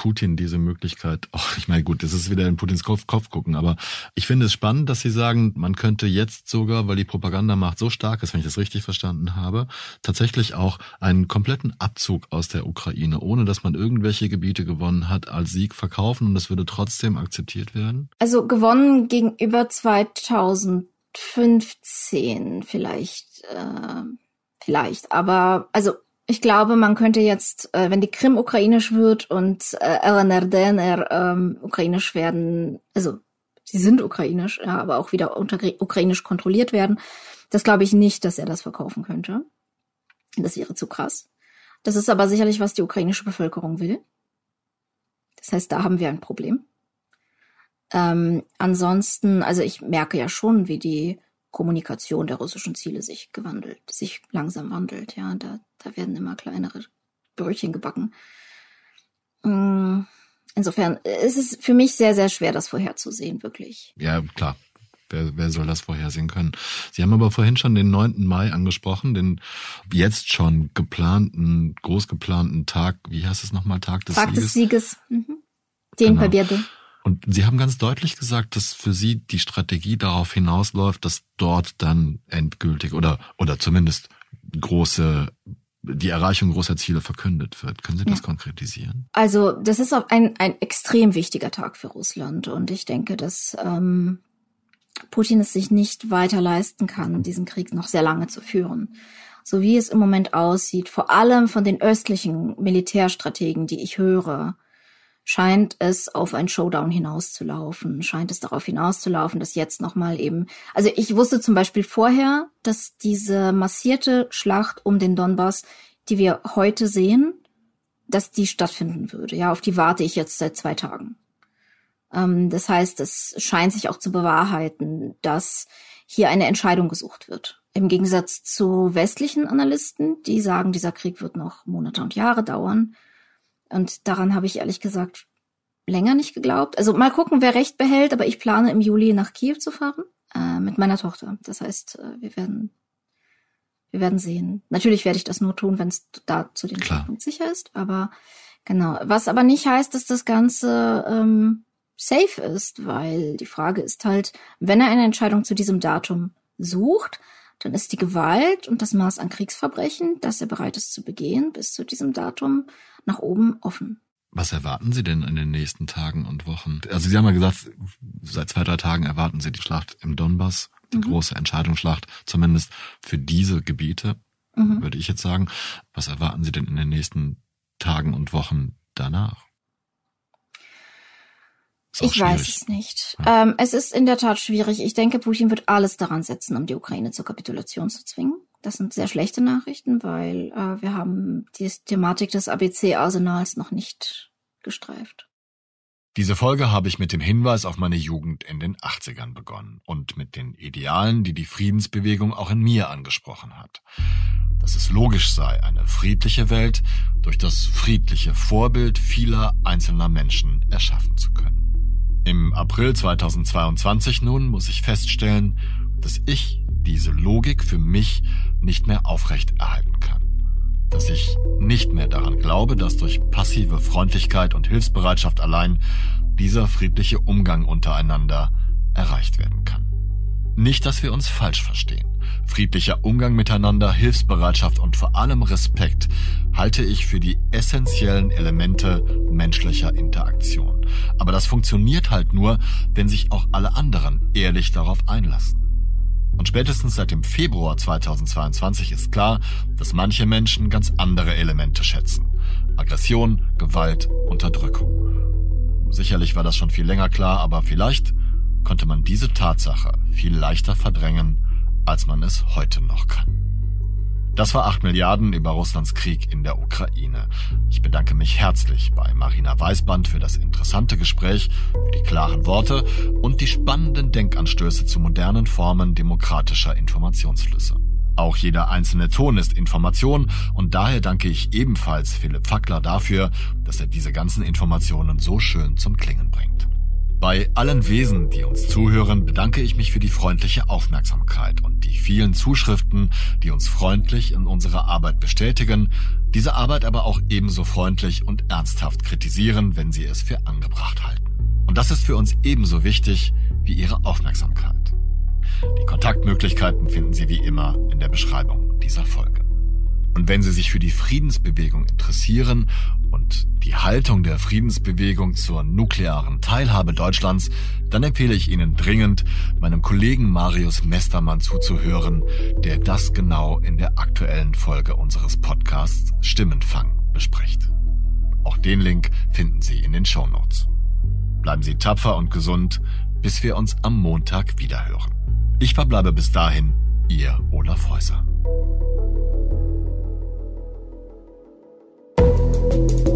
Putin diese Möglichkeit, oh, ich meine, gut, das ist wieder in Putins Kopf, Kopf gucken, aber ich finde es spannend, dass Sie sagen, man könnte jetzt sogar, weil die Propagandamacht so stark ist, wenn ich das richtig verstanden habe, tatsächlich auch einen kompletten Abzug aus der Ukraine, ohne dass man irgendwelche Gebiete gewonnen hat, als Sieg verkaufen und das würde trotzdem akzeptiert werden? Also gewonnen gegenüber 2015 vielleicht, äh, vielleicht, aber also ich glaube, man könnte jetzt, äh, wenn die Krim ukrainisch wird und äh, LNR, DNR ähm, ukrainisch werden, also sie sind ukrainisch, ja, aber auch wieder unter ukrainisch kontrolliert werden, das glaube ich nicht, dass er das verkaufen könnte. Das wäre zu krass. Das ist aber sicherlich, was die ukrainische Bevölkerung will. Das heißt, da haben wir ein Problem. Ähm, ansonsten, also ich merke ja schon, wie die Kommunikation der russischen Ziele sich gewandelt, sich langsam wandelt. Ja, da, da werden immer kleinere Brötchen gebacken. Mm, insofern ist es für mich sehr, sehr schwer, das vorherzusehen, wirklich. Ja, klar. Wer, wer soll das vorhersehen können? Sie haben aber vorhin schon den 9. Mai angesprochen, den jetzt schon geplanten, groß geplanten Tag, wie heißt es nochmal, Tag des Tag Sieges? Tag des Sieges, mhm. den genau. Papierde. Und Sie haben ganz deutlich gesagt, dass für Sie die Strategie darauf hinausläuft, dass dort dann endgültig oder, oder zumindest große die Erreichung großer Ziele verkündet wird. Können Sie das ja. konkretisieren? Also das ist auch ein, ein extrem wichtiger Tag für Russland und ich denke, dass ähm, Putin es sich nicht weiter leisten kann, diesen Krieg noch sehr lange zu führen. So wie es im Moment aussieht, vor allem von den östlichen Militärstrategen, die ich höre, scheint es auf ein Showdown hinauszulaufen, scheint es darauf hinauszulaufen, dass jetzt nochmal eben, also ich wusste zum Beispiel vorher, dass diese massierte Schlacht um den Donbass, die wir heute sehen, dass die stattfinden würde. Ja, auf die warte ich jetzt seit zwei Tagen. Ähm, das heißt, es scheint sich auch zu bewahrheiten, dass hier eine Entscheidung gesucht wird. Im Gegensatz zu westlichen Analysten, die sagen, dieser Krieg wird noch Monate und Jahre dauern. Und daran habe ich ehrlich gesagt länger nicht geglaubt. Also mal gucken, wer recht behält, aber ich plane im Juli nach Kiew zu fahren äh, mit meiner Tochter. Das heißt, äh, wir werden wir werden sehen. Natürlich werde ich das nur tun, wenn es da zu dem. Zeitpunkt sicher ist. Aber genau. Was aber nicht heißt, dass das Ganze ähm, safe ist, weil die Frage ist halt, wenn er eine Entscheidung zu diesem Datum sucht, dann ist die Gewalt und das Maß an Kriegsverbrechen, das er bereit ist zu begehen, bis zu diesem Datum nach oben offen. Was erwarten Sie denn in den nächsten Tagen und Wochen? Also Sie haben ja gesagt, seit zwei, drei Tagen erwarten Sie die Schlacht im Donbass, die mhm. große Entscheidungsschlacht, zumindest für diese Gebiete, mhm. würde ich jetzt sagen. Was erwarten Sie denn in den nächsten Tagen und Wochen danach? Ich schwierig. weiß es nicht. Ja. Ähm, es ist in der Tat schwierig. Ich denke, Putin wird alles daran setzen, um die Ukraine zur Kapitulation zu zwingen. Das sind sehr schlechte Nachrichten, weil äh, wir haben die Thematik des ABC-Arsenals noch nicht gestreift. Diese Folge habe ich mit dem Hinweis auf meine Jugend in den 80ern begonnen und mit den Idealen, die die Friedensbewegung auch in mir angesprochen hat. Dass es logisch sei, eine friedliche Welt durch das friedliche Vorbild vieler einzelner Menschen erschaffen zu können. Im April 2022 nun muss ich feststellen, dass ich diese Logik für mich nicht mehr aufrecht erhalten kann. Dass ich nicht mehr daran glaube, dass durch passive Freundlichkeit und Hilfsbereitschaft allein dieser friedliche Umgang untereinander erreicht werden kann. Nicht, dass wir uns falsch verstehen. Friedlicher Umgang miteinander, Hilfsbereitschaft und vor allem Respekt halte ich für die essentiellen Elemente menschlicher Interaktion. Aber das funktioniert halt nur, wenn sich auch alle anderen ehrlich darauf einlassen. Und spätestens seit dem Februar 2022 ist klar, dass manche Menschen ganz andere Elemente schätzen. Aggression, Gewalt, Unterdrückung. Sicherlich war das schon viel länger klar, aber vielleicht konnte man diese Tatsache viel leichter verdrängen, als man es heute noch kann. Das war 8 Milliarden über Russlands Krieg in der Ukraine. Ich bedanke mich herzlich bei Marina Weißband für das interessante Gespräch, für die klaren Worte und die spannenden Denkanstöße zu modernen Formen demokratischer Informationsflüsse. Auch jeder einzelne Ton ist Information und daher danke ich ebenfalls Philipp Fackler dafür, dass er diese ganzen Informationen so schön zum Klingen bringt. Bei allen Wesen, die uns zuhören, bedanke ich mich für die freundliche Aufmerksamkeit und die vielen Zuschriften, die uns freundlich in unserer Arbeit bestätigen, diese Arbeit aber auch ebenso freundlich und ernsthaft kritisieren, wenn sie es für angebracht halten. Und das ist für uns ebenso wichtig wie Ihre Aufmerksamkeit. Die Kontaktmöglichkeiten finden Sie wie immer in der Beschreibung dieser Folge. Und wenn Sie sich für die Friedensbewegung interessieren und die Haltung der Friedensbewegung zur nuklearen Teilhabe Deutschlands, dann empfehle ich Ihnen dringend, meinem Kollegen Marius Mestermann zuzuhören, der das genau in der aktuellen Folge unseres Podcasts Stimmenfang bespricht. Auch den Link finden Sie in den Show Notes. Bleiben Sie tapfer und gesund, bis wir uns am Montag wiederhören. Ich verbleibe bis dahin, Ihr Olaf Häuser. thank you